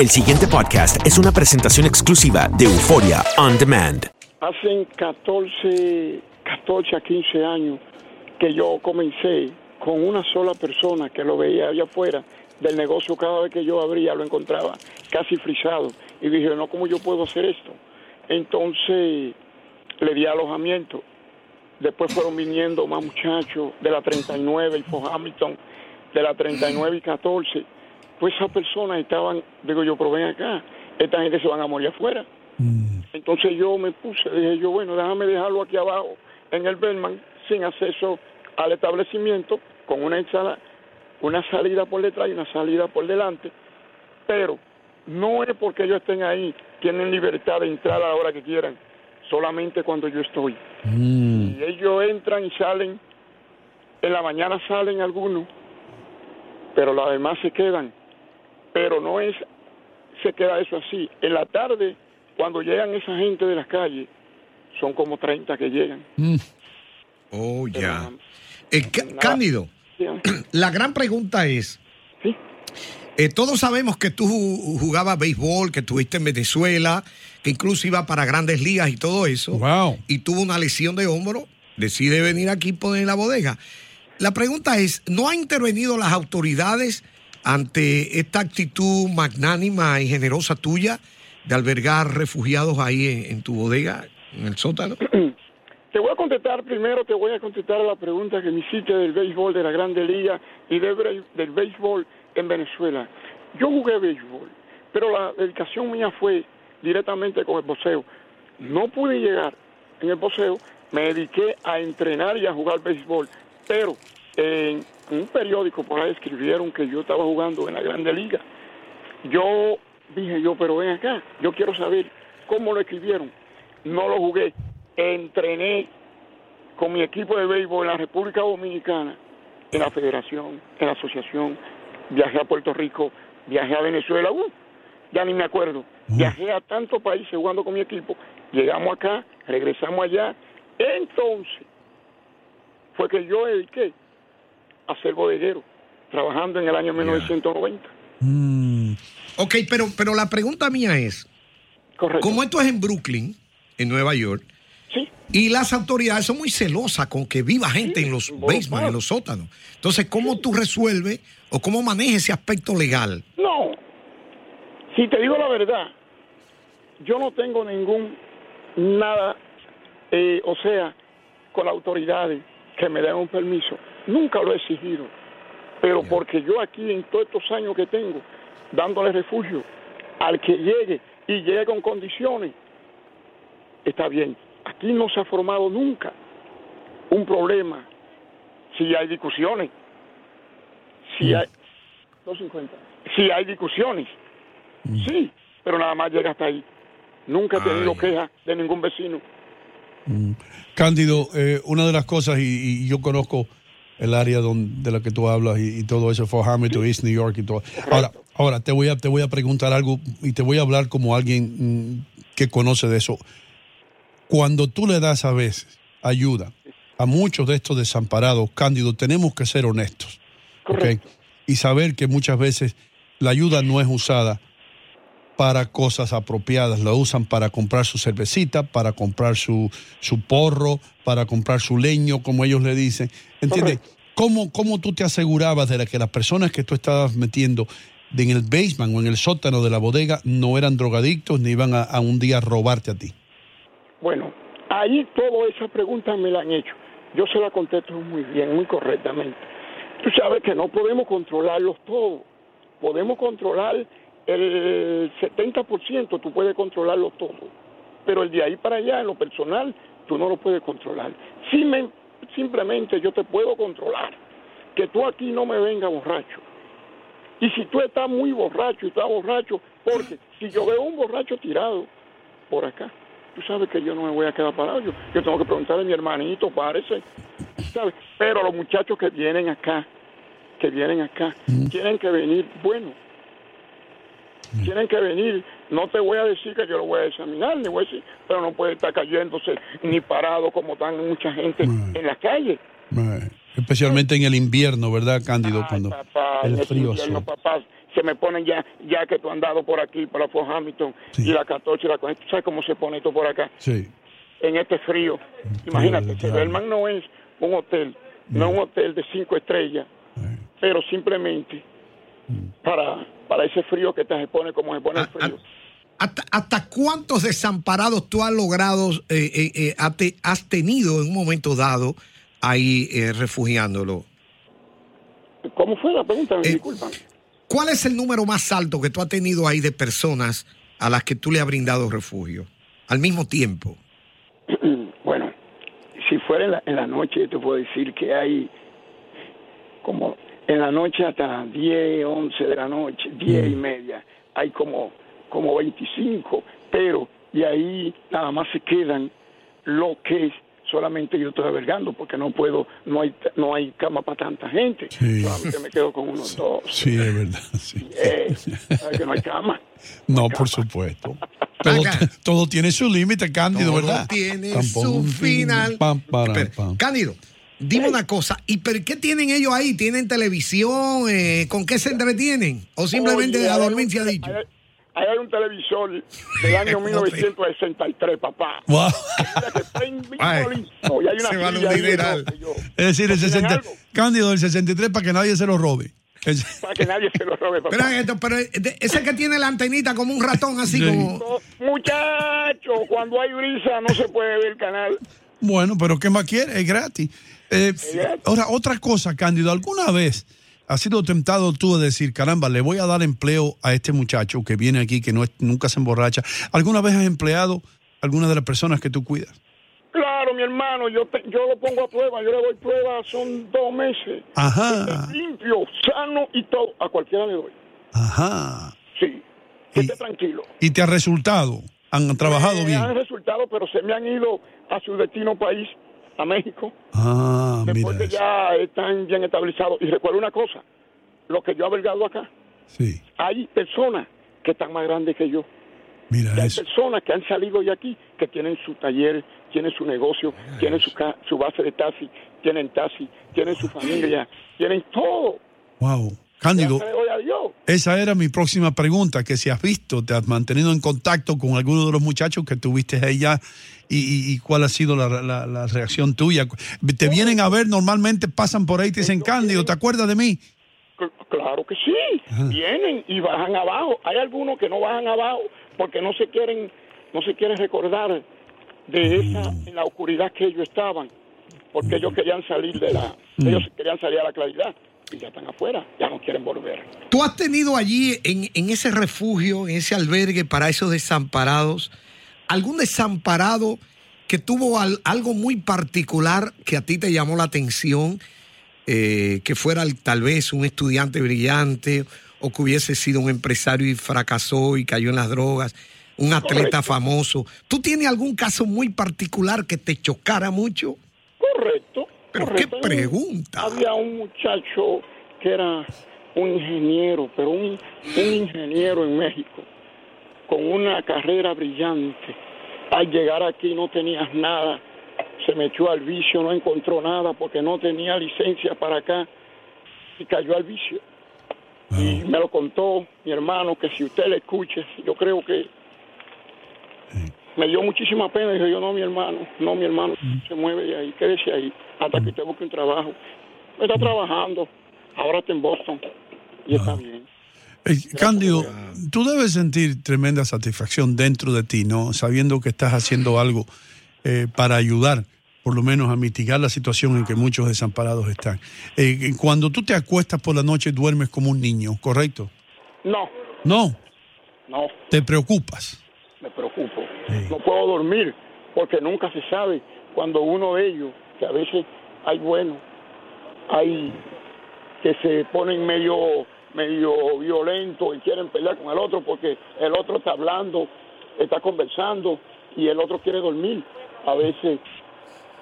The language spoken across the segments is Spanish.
El siguiente podcast es una presentación exclusiva de Euforia On Demand. Hace 14, 14 a 15 años que yo comencé con una sola persona que lo veía allá afuera del negocio. Cada vez que yo abría lo encontraba casi frisado. Y dije, no, ¿cómo yo puedo hacer esto? Entonces le di alojamiento. Después fueron viniendo más muchachos de la 39 y Fort Hamilton, de la 39 y 14 pues esas personas estaban, digo yo, pero ven acá, esta gente se van a morir afuera. Entonces yo me puse, dije yo, bueno, déjame dejarlo aquí abajo en el Berman, sin acceso al establecimiento, con una una salida por detrás y una salida por delante, pero no es porque ellos estén ahí, tienen libertad de entrar a la hora que quieran, solamente cuando yo estoy. Y ellos entran y salen, en la mañana salen algunos, pero los demás se quedan pero no es se queda eso así. En la tarde, cuando llegan esa gente de las calles, son como 30 que llegan. Oh, ya. Eh, Cá- Cándido, la gran pregunta es, eh, todos sabemos que tú ju- jugabas béisbol, que estuviste en Venezuela, que incluso iba para grandes ligas y todo eso. Y tuvo una lesión de hombro, decide venir aquí y poner la bodega. La pregunta es, ¿no han intervenido las autoridades ante esta actitud magnánima y generosa tuya de albergar refugiados ahí en, tu bodega, en el sótano? Te voy a contestar primero, te voy a contestar la pregunta que me hiciste del béisbol de la Grande Liga y del béisbol en Venezuela. Yo jugué béisbol, pero la dedicación mía fue directamente con el boxeo. No pude llegar en el boxeo, me dediqué a entrenar y a jugar béisbol, pero en un periódico por ahí escribieron que yo estaba jugando en la Grande Liga. Yo dije yo, pero ven acá, yo quiero saber cómo lo escribieron. No lo jugué, entrené con mi equipo de béisbol en la República Dominicana, en la federación, en la asociación, viajé a Puerto Rico, viajé a Venezuela, uh, ya ni me acuerdo, viajé a tantos países jugando con mi equipo, llegamos acá, regresamos allá, entonces fue que yo dediqué a ser bodeguero, trabajando en el año 1990. Ok, pero, pero la pregunta mía es, como esto es en Brooklyn, en Nueva York, y las autoridades son muy celosas con que viva gente en los basements, en los sótanos. Entonces, ¿cómo tú resuelves o cómo manejas ese aspecto legal? No, si te digo la verdad, yo no tengo ningún nada, eh, o sea, con las autoridades que me den un permiso. Nunca lo he exigido, pero porque yo aquí en todos estos años que tengo, dándole refugio al que llegue y llegue con condiciones, está bien. Aquí no se ha formado nunca un problema si hay discusiones, si hay 250, si hay discusiones, sí, pero nada más llega hasta ahí. Nunca he tenido queja de ningún vecino. Mm. Cándido, eh, una de las cosas, y, yo conozco el área donde, de la que tú hablas y, todo eso, Fort Hamilton, East New York y todo. Ahora, ahora te, voy a, te voy a preguntar algo y te voy a hablar como alguien mm, que conoce de eso. Cuando tú le das a veces ayuda a muchos de estos desamparados, Cándido, tenemos que ser honestos. Y saber que muchas veces la ayuda no es usada para cosas apropiadas, la usan para comprar su cervecita, para comprar su, su porro, para comprar su leño, como ellos le dicen. ¿Entiendes? ¿Cómo, ¿Cómo tú te asegurabas de que las personas que tú estabas metiendo en el basement o en el sótano de la bodega no eran drogadictos ni iban a, un día a robarte a ti? Bueno, ahí todas esas preguntas me las han hecho. Yo se la contesto muy bien, muy correctamente. Tú sabes que no podemos controlarlos todos. Podemos controlar el 70%, tú puedes controlarlo todo. Pero el de ahí para allá, en lo personal, tú no lo puedes controlar. simplemente yo te puedo controlar. Que tú aquí no me vengas borracho. Y si tú estás muy borracho y estás borracho, porque si yo veo un borracho tirado por acá, tú sabes que yo no me voy a quedar parado. Yo, tengo que preguntarle a mi hermanito, parece. ¿sabes? Pero los muchachos que vienen acá, que vienen acá, tienen que venir, bueno, tienen que venir. No te voy a decir que yo lo voy a examinar, ni voy a decir, pero no puede estar cayéndose ni parado como están mucha gente en la calle. Especialmente en el invierno, ¿verdad, Cándido? Cuando el frío. Invierno, papá, se me ponen ya, ya que tú has andado por aquí, por la Fort Hamilton y la 14 la sabes cómo se pone esto por acá? Sí. En este frío. Imagínate, Belman no es un hotel, no es un hotel de cinco estrellas, pero simplemente mm. Para, para ese frío que te se pone como se pone el frío. ¿Hasta, ¿Hasta, cuántos desamparados tú has logrado, eh, eh, eh has tenido en un momento dado ahí eh, refugiándolo? ¿Cómo fue la pregunta? Disculpa. ¿Cuál es el número más alto que tú has tenido ahí de personas a las que tú le has brindado refugio al mismo tiempo? Bueno, si fuera en la, noche, te puedo decir que hay como en la noche hasta 10, 11 de la noche, 10 y mm. media, hay como, como 25, pero de ahí nada más se quedan lo que es solamente yo estoy albergando porque no puedo, no hay, no hay cama para tanta gente. Sí. Solamente me quedo con unos dos. Sí, es verdad. Sí. que no hay cama. No, por supuesto. Todo, todo, tiene su límite, Cándido, todo ¿verdad? tiene su final. Cándido, dime una cosa, ¿y por qué tienen ellos ahí? ¿Tienen televisión? Eh, ¿Con qué se entretienen? ¿O simplemente de a dormir se ha dicho? Ahí hay un televisor del año 1963, papá. Wow. y hay una se vale un dineral. Es decir, el 60, Cándido del 63 para que nadie se lo robe. Para que nadie se lo robe, papá. Pero, esto, pero ese que tiene la antenita como un ratón, así como. Muchacho, cuando hay brisa no se puede ver el canal. Bueno, pero ¿qué más quiere? Es gratis. Eh, ahora, otra cosa, Cándido, ¿alguna vez ¿Has sido tentado tú de decir, caramba, le voy a dar empleo a este muchacho que viene aquí, que no nunca se emborracha? ¿Alguna vez has empleado a alguna de las personas que tú cuidas? Claro, mi hermano, yo, yo lo pongo a prueba, yo le doy prueba, son dos meses. Ajá. limpio, sano y todo, a cualquiera le doy. Ajá. Sí, esté tranquilo. ¿Y te ha resultado? ¿Han trabajado bien? Han resultado, pero se me han ido a su destino país a México. Ah, después que ya están bien estabilizados. Y recuerdo una cosa, lo que yo he albergado acá, sí. hay personas que están más grandes que yo. Mira hay personas que han salido de aquí, que tienen su taller, tienen su negocio, tienen su, su base de taxi, tienen taxi, tienen su familia, tienen todo. Wow. Cándido, esa era mi próxima pregunta, que si has visto, te has mantenido en contacto con alguno de los muchachos que tuviste allá y, y, cuál ha sido la, la, reacción tuya. Te vienen a ver, normalmente pasan por ahí y te dicen, Cándido, ¿te acuerdas de mí? Claro que sí, vienen y bajan abajo. Hay algunos que no bajan abajo porque no se quieren, no se quieren recordar de esa, mm. en la oscuridad que ellos estaban, porque ellos querían salir de la, mm. ellos querían salir a la claridad y ya están afuera, ya no quieren volver. ¿Tú has tenido allí, en, ese refugio, en ese albergue para esos desamparados, algún desamparado que tuvo algo muy particular que a ti te llamó la atención, eh, que fuera tal vez un estudiante brillante o que hubiese sido un empresario y fracasó y cayó en las drogas? un atleta famoso. ¿Tú tienes algún caso muy particular que te chocara mucho? Correcto. Pero qué pregunta. Había un muchacho que era un ingeniero, pero un, un ingeniero en México, con una carrera brillante. Al llegar aquí no tenías nada, se metió al vicio, no encontró nada porque no tenía licencia para acá y cayó al vicio. Y me lo contó mi hermano, que si usted le escuche, yo creo que me dio muchísima pena. Dijo yo, no, mi hermano, no, mi hermano, se mueve de ahí, quédese ahí, hasta que usted busque un trabajo. Está trabajando, ahora está en Boston y está bien. Eh, Cándido, tú debes sentir tremenda satisfacción dentro de ti, ¿no? Sabiendo que estás haciendo algo eh, para ayudar, por lo menos, a mitigar la situación en que muchos desamparados están. Eh, cuando tú te acuestas por la noche, duermes como un niño, ¿correcto? No. No. No. ¿Te preocupas? No puedo dormir porque nunca se sabe cuando uno de ellos, que a veces hay bueno, hay que se ponen medio medio violento y quieren pelear con el otro porque el otro está hablando, está conversando y el otro quiere dormir. A veces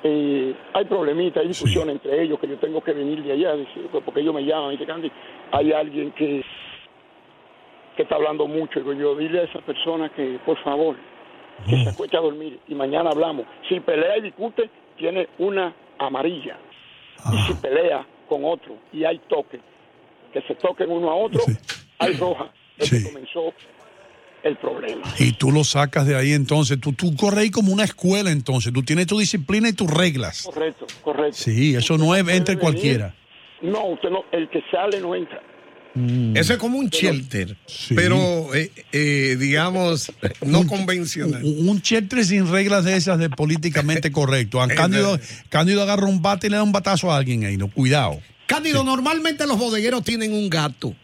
eh, hay problemitas, hay discusión entre ellos que yo tengo que venir de allá, pues, porque ellos me llaman y dicen, Candy, hay alguien que, que está hablando mucho. Y yo, dile a esa persona que, por favor, que se acueste a dormir y mañana hablamos. Si pelea y discute, tiene una amarilla. Y si pelea con otro y hay toque, que se toquen uno a otro, hay roja. Eso comenzó el problema. Y tú lo sacas de ahí entonces, tú, tú corres ahí como una escuela entonces, tú tienes tu disciplina y tus reglas. Correcto, correcto. Sí, eso no es entre cualquiera. No, usted no, el que sale no entra. Eso es como un shelter, pero eh, eh, digamos no convencional. Un, un shelter sin reglas de esas de políticamente correcto. A Cándido, Cándido agarra un bate y le da un batazo a alguien ahí, no, cuidado. Cándido, normalmente los bodegueros tienen un gato.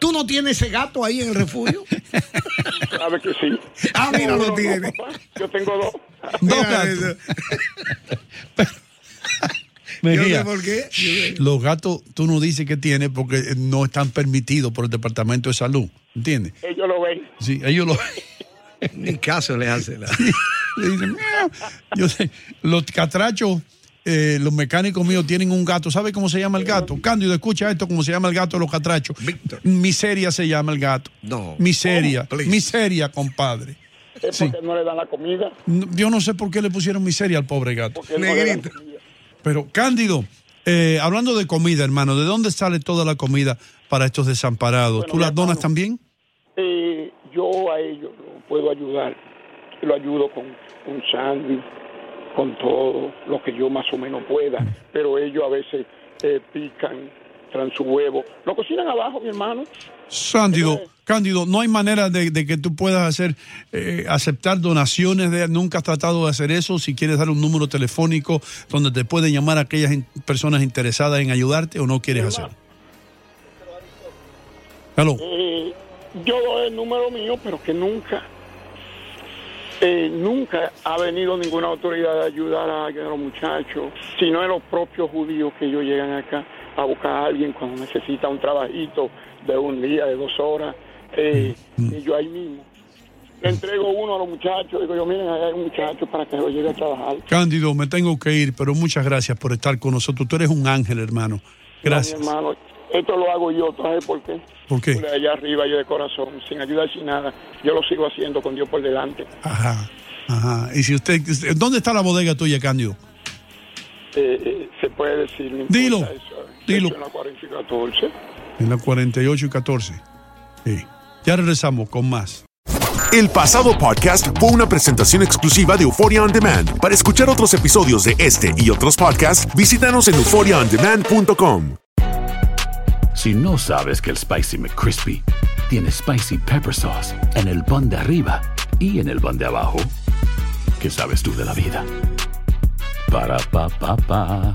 ¿Tú no tienes ese gato ahí en el refugio? Sabe que sí. Ah, mira, No, lo no, tiene. papá, yo tengo dos. Dos gatos. Mejía, sé qué. Los gatos, tú no dices que tiene porque no están permitidos por el Departamento de Salud, ¿entiendes? Ellos lo ven. Sí, ellos lo... Ni caso le hace la. Le dicen. Yo sé, los catrachos, eh, los mecánicos míos tienen un gato. ¿Sabe cómo se llama el gato? Cándido, escucha esto, cómo se llama el gato de los catrachos. Víctor. Miseria se llama el gato. No. Miseria. Oh, miseria, compadre. Es Sí. porque no le dan la comida. No, Yo no sé por qué le pusieron miseria al pobre gato. Porque no Pero, Cándido, eh, hablando de comida, hermano, ¿de dónde sale toda la comida para estos desamparados? Bueno, ¿Tú las donas hermano. también? Eh, yo a ellos lo puedo ayudar. Lo ayudo con un sándwich, con todo lo que yo más o menos pueda. Pero ellos a veces eh, pican, traen su huevo. Lo cocinan abajo, mi hermano. Cándido, Cándido, no hay manera de, de que tú puedas hacer, eh, aceptar donaciones. De, ¿Nunca has tratado de hacer eso? Si quieres dar un número telefónico donde te pueden llamar a aquellas in- personas interesadas en ayudarte o no quieres hacerlo. Aló. Eh, yo doy el número mío, pero que nunca, eh, nunca ha venido ninguna autoridad a ayudar a, a los muchachos, sino es los propios judíos que ellos llegan acá a buscar a alguien cuando necesita un trabajito de un día, de dos horas, eh, y yo ahí mismo. Le entrego uno a los muchachos, digo yo, miren, ahí hay un muchacho para que lo lleve a trabajar. Cándido, me tengo que ir, pero muchas gracias por estar con nosotros. Tú eres un ángel, hermano. Gracias. No, mi hermano, esto lo hago yo, ¿sabes por qué? ¿Por qué? De allá arriba, yo de corazón, sin ayuda, sin nada. Yo lo sigo haciendo con Dios por delante. Ajá, ajá. Y si usted, ¿dónde está la bodega tuya, Cándido? Eh, eh, se puede decir. no Dilo, eso. Dilo. En la 40 y 14. En la 48 y 14. Sí. Ya regresamos con más. El pasado podcast fue una presentación exclusiva de Euphoria On Demand. Para escuchar otros episodios de este y otros podcasts, visítanos en euphoriaondemand.com. Si no sabes que el Spicy McCrispy tiene Spicy Pepper Sauce en el pan de arriba y en el pan de abajo, ¿qué sabes tú de la vida? Para, pa, pa, pa.